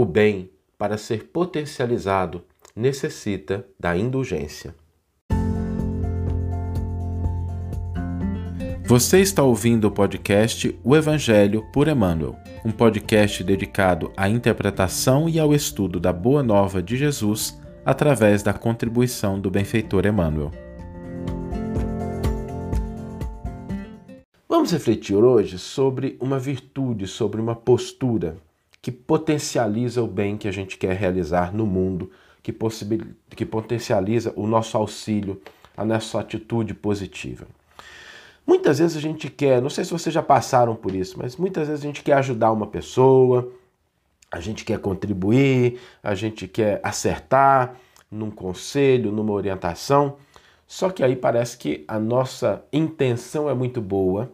O bem, para ser potencializado, necessita da indulgência. Você está ouvindo o podcast O Evangelho por Emmanuel, um podcast dedicado à interpretação e ao estudo da Boa Nova de Jesus através da contribuição do benfeitor Emmanuel. Vamos refletir hoje sobre uma virtude, sobre uma postura que potencializa o bem que a gente quer realizar no mundo, que, que potencializa o nosso auxílio, a nossa atitude positiva. Muitas vezes a gente quer, não sei se vocês já passaram por isso, mas muitas vezes a gente quer ajudar uma pessoa, a gente quer contribuir, a gente quer acertar num conselho, numa orientação. Só que aí parece que a nossa intenção é muito boa,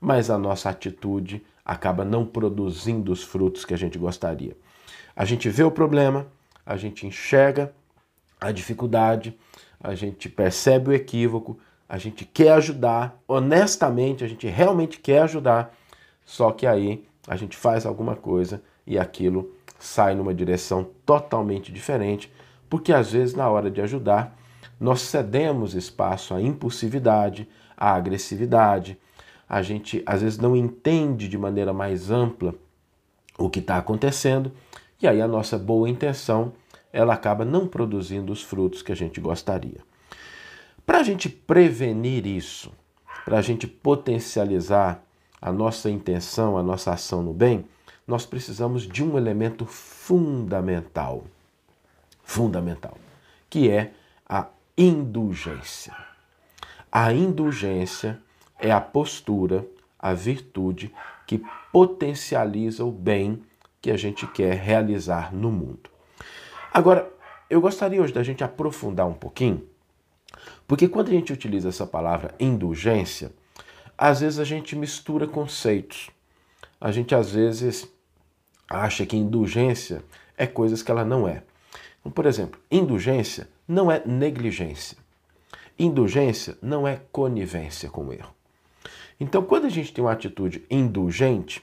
mas a nossa atitude acaba não produzindo os frutos que a gente gostaria. A gente vê o problema, a gente enxerga a dificuldade, a gente percebe o equívoco, a gente quer ajudar, honestamente, a gente realmente quer ajudar, só que aí a gente faz alguma coisa e aquilo sai numa direção totalmente diferente, porque às vezes na hora de ajudar, nós cedemos espaço à impulsividade, à agressividade, a gente às vezes não entende de maneira mais ampla o que está acontecendo, e aí a nossa boa intenção ela acaba não produzindo os frutos que a gente gostaria. Para a gente prevenir isso, para a gente potencializar a nossa intenção, a nossa ação no bem, nós precisamos de um elemento fundamental, fundamental, que é a indulgência. A indulgência é a postura, a virtude que potencializa o bem que a gente quer realizar no mundo. Agora, eu gostaria hoje da gente aprofundar um pouquinho porque quando a gente utiliza essa palavra indulgência, às vezes a gente mistura conceitos. A gente às vezes acha que indulgência é coisas que ela não é. Então, por exemplo, indulgência não é negligência. Indulgência não é conivência com o erro. Então, quando a gente tem uma atitude indulgente,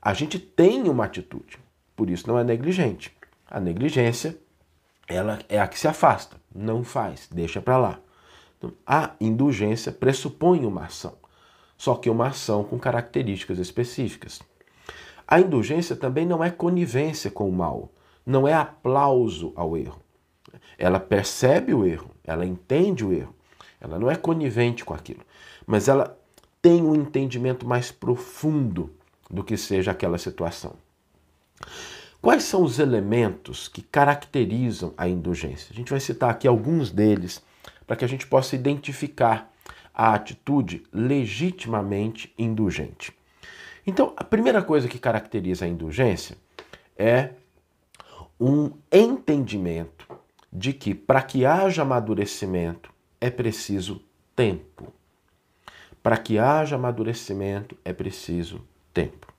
a gente tem uma atitude. Por isso não é negligente. A negligência, ela é a que se afasta, não faz, deixa para lá. Então, a indulgência pressupõe uma ação, só que uma ação com características específicas. A indulgência também não é conivência com o mal, não é aplauso ao erro. Ela percebe o erro, ela entende o erro, ela não é conivente com aquilo, mas ela tem um entendimento mais profundo do que seja aquela situação. Quais são os elementos que caracterizam a indulgência? A gente vai citar aqui alguns deles para que a gente possa identificar a atitude legitimamente indulgente. Então, a primeira coisa que caracteriza a indulgência é um entendimento de que para que haja amadurecimento é preciso tempo. Para que haja amadurecimento é preciso tempo.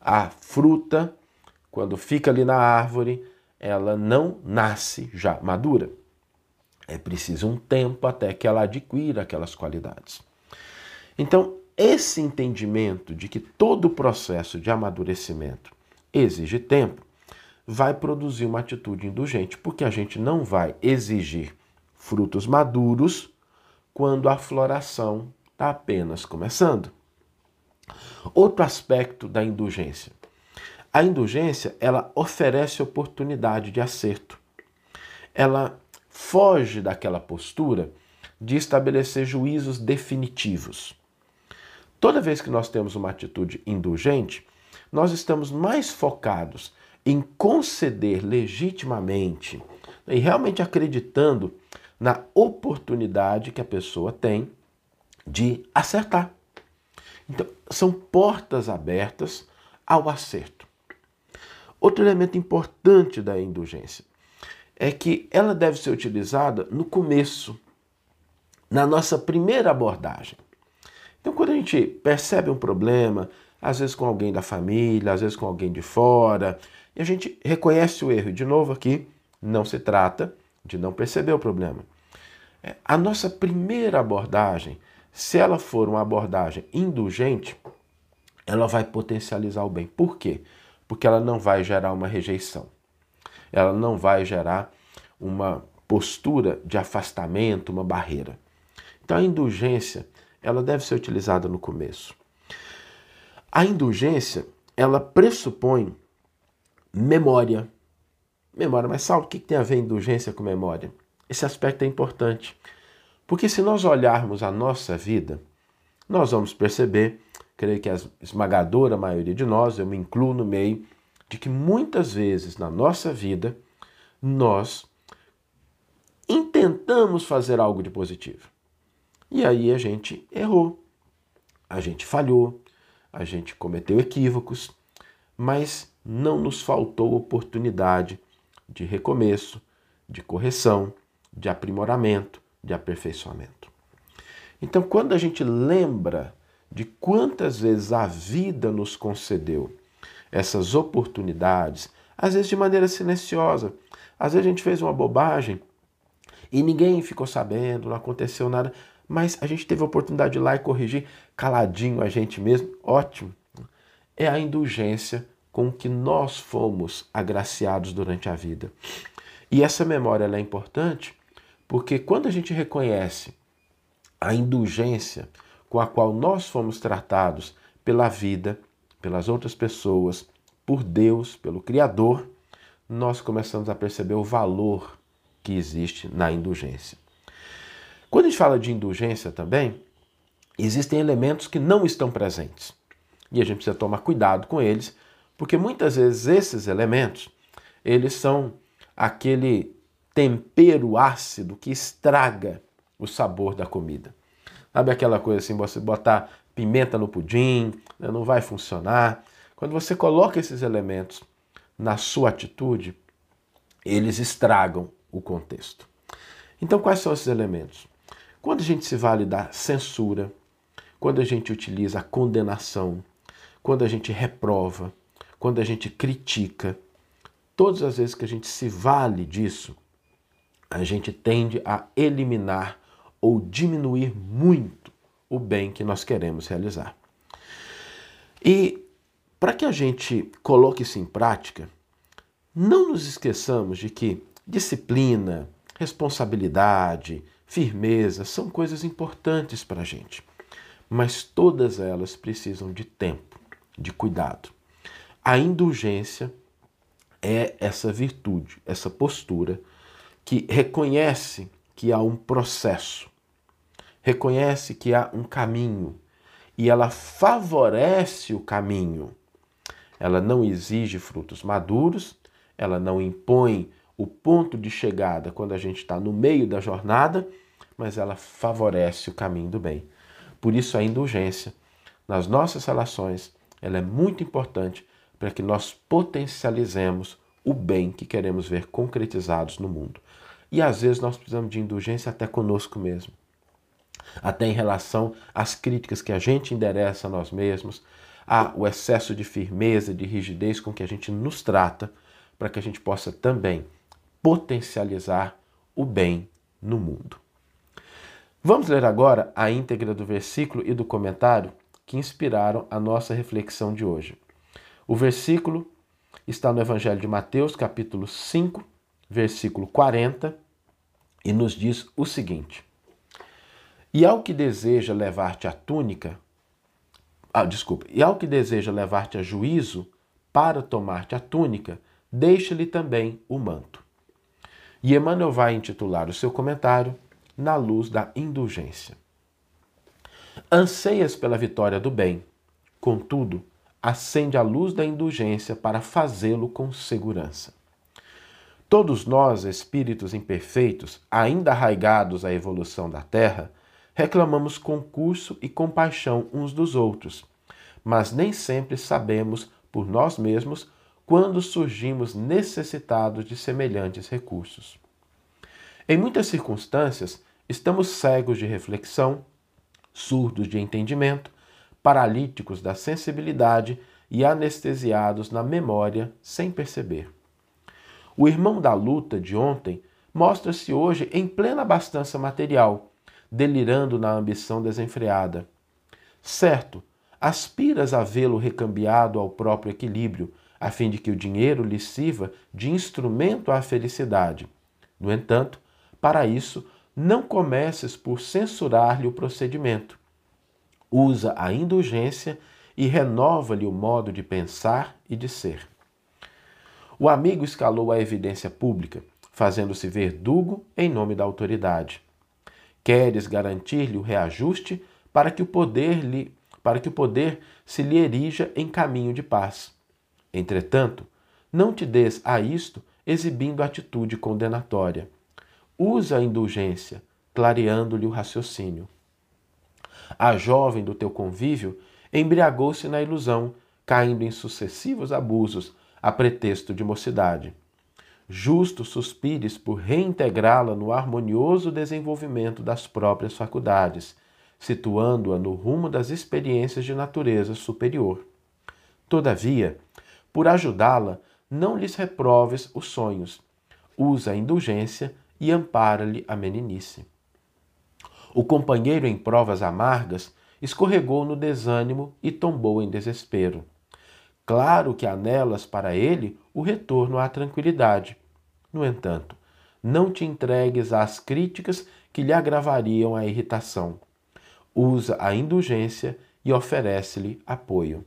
A fruta, quando fica ali na árvore, ela não nasce já madura. É preciso um tempo até que ela adquira aquelas qualidades. Então, esse entendimento de que todo o processo de amadurecimento exige tempo vai produzir uma atitude indulgente, porque a gente não vai exigir frutos maduros quando a floração está apenas começando. Outro aspecto da indulgência. A indulgência, ela oferece oportunidade de acerto. Ela foge daquela postura de estabelecer juízos definitivos. Toda vez que nós temos uma atitude indulgente, nós estamos mais focados em conceder legitimamente e realmente acreditando na oportunidade que a pessoa tem de acertar. Então, são portas abertas ao acerto. Outro elemento importante da indulgência é que ela deve ser utilizada no começo, na nossa primeira abordagem. Então, quando a gente percebe um problema, às vezes com alguém da família, às vezes com alguém de fora, e a gente reconhece o erro, e de novo aqui, não se trata de não perceber o problema. É, a nossa primeira abordagem, se ela for uma abordagem indulgente, ela vai potencializar o bem. Por quê? porque ela não vai gerar uma rejeição. Ela não vai gerar uma postura de afastamento, uma barreira. Então a indulgência, ela deve ser utilizada no começo. A indulgência, ela pressupõe memória. Memória, mas Saulo, o que tem a ver indulgência com memória? Esse aspecto é importante. Porque se nós olharmos a nossa vida, nós vamos perceber, creio que a esmagadora maioria de nós, eu me incluo no meio, de que muitas vezes na nossa vida nós intentamos fazer algo de positivo. E aí a gente errou, a gente falhou, a gente cometeu equívocos, mas não nos faltou oportunidade de recomeço, de correção, de aprimoramento, de aperfeiçoamento. Então, quando a gente lembra de quantas vezes a vida nos concedeu essas oportunidades, às vezes de maneira silenciosa, às vezes a gente fez uma bobagem e ninguém ficou sabendo, não aconteceu nada, mas a gente teve a oportunidade de ir lá e corrigir caladinho a gente mesmo, ótimo. É a indulgência com que nós fomos agraciados durante a vida. E essa memória é importante porque quando a gente reconhece a indulgência com a qual nós fomos tratados pela vida, pelas outras pessoas, por Deus, pelo Criador, nós começamos a perceber o valor que existe na indulgência. Quando a gente fala de indulgência também, existem elementos que não estão presentes. E a gente precisa tomar cuidado com eles, porque muitas vezes esses elementos, eles são aquele tempero ácido que estraga o sabor da comida. Sabe aquela coisa assim, você botar pimenta no pudim, né, não vai funcionar. Quando você coloca esses elementos na sua atitude, eles estragam o contexto. Então, quais são esses elementos? Quando a gente se vale da censura, quando a gente utiliza a condenação, quando a gente reprova, quando a gente critica, todas as vezes que a gente se vale disso, a gente tende a eliminar ou diminuir muito o bem que nós queremos realizar. E para que a gente coloque isso em prática, não nos esqueçamos de que disciplina, responsabilidade, firmeza são coisas importantes para a gente, mas todas elas precisam de tempo, de cuidado. A indulgência é essa virtude, essa postura que reconhece que há um processo, reconhece que há um caminho e ela favorece o caminho. Ela não exige frutos maduros, ela não impõe o ponto de chegada quando a gente está no meio da jornada, mas ela favorece o caminho do bem. Por isso a indulgência nas nossas relações, ela é muito importante para que nós potencializemos o bem que queremos ver concretizados no mundo. E às vezes nós precisamos de indulgência até conosco mesmo. Até em relação às críticas que a gente endereça a nós mesmos, ao excesso de firmeza, de rigidez com que a gente nos trata, para que a gente possa também potencializar o bem no mundo. Vamos ler agora a íntegra do versículo e do comentário que inspiraram a nossa reflexão de hoje. O versículo está no Evangelho de Mateus, capítulo 5, versículo 40, e nos diz o seguinte: E ao que deseja levar-te a túnica, ah, desculpa, e ao que deseja levar-te a juízo para tomar-te a túnica, deixa-lhe também o manto. E Emmanuel vai intitular o seu comentário Na luz da indulgência. Anseias pela vitória do bem, contudo, acende a luz da indulgência para fazê-lo com segurança. Todos nós, espíritos imperfeitos, ainda arraigados à evolução da Terra, reclamamos concurso e compaixão uns dos outros, mas nem sempre sabemos por nós mesmos quando surgimos necessitados de semelhantes recursos. Em muitas circunstâncias, estamos cegos de reflexão, surdos de entendimento, paralíticos da sensibilidade e anestesiados na memória sem perceber. O irmão da luta de ontem mostra-se hoje em plena abastança material, delirando na ambição desenfreada. Certo, aspiras a vê-lo recambiado ao próprio equilíbrio, a fim de que o dinheiro lhe sirva de instrumento à felicidade. No entanto, para isso, não comeces por censurar-lhe o procedimento. Usa a indulgência e renova-lhe o modo de pensar e de ser. O amigo escalou a evidência pública, fazendo-se verdugo em nome da autoridade. Queres garantir-lhe o reajuste para que o poder lhe para que o poder se lhe erija em caminho de paz. Entretanto, não te des a isto exibindo atitude condenatória. Usa a indulgência, clareando-lhe o raciocínio. A jovem do teu convívio embriagou-se na ilusão, caindo em sucessivos abusos, a pretexto de mocidade. Justo suspires por reintegrá-la no harmonioso desenvolvimento das próprias faculdades, situando-a no rumo das experiências de natureza superior. Todavia, por ajudá-la, não lhes reproves os sonhos. Usa a indulgência e ampara-lhe a meninice. O companheiro em provas amargas escorregou no desânimo e tombou em desespero. Claro que há nelas para ele o retorno à tranquilidade. No entanto, não te entregues às críticas que lhe agravariam a irritação. Usa a indulgência e oferece-lhe apoio.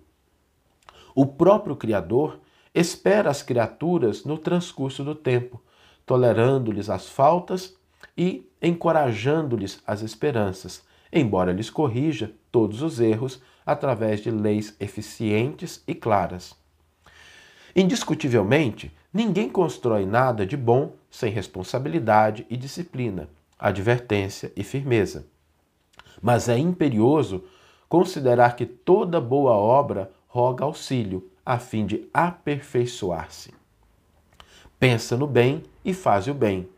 O próprio Criador espera as criaturas no transcurso do tempo, tolerando-lhes as faltas e encorajando-lhes as esperanças, embora lhes corrija todos os erros através de leis eficientes e claras. Indiscutivelmente, ninguém constrói nada de bom sem responsabilidade e disciplina, advertência e firmeza. Mas é imperioso considerar que toda boa obra roga auxílio a fim de aperfeiçoar-se. Pensa no bem e faz o bem.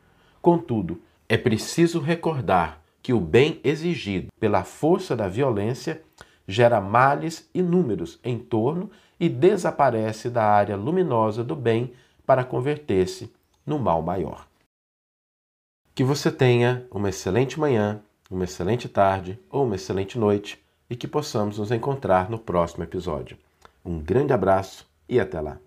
Contudo, é preciso recordar que o bem exigido pela força da violência gera males inúmeros em torno e desaparece da área luminosa do bem para converter-se no mal maior. Que você tenha uma excelente manhã, uma excelente tarde ou uma excelente noite e que possamos nos encontrar no próximo episódio. Um grande abraço e até lá!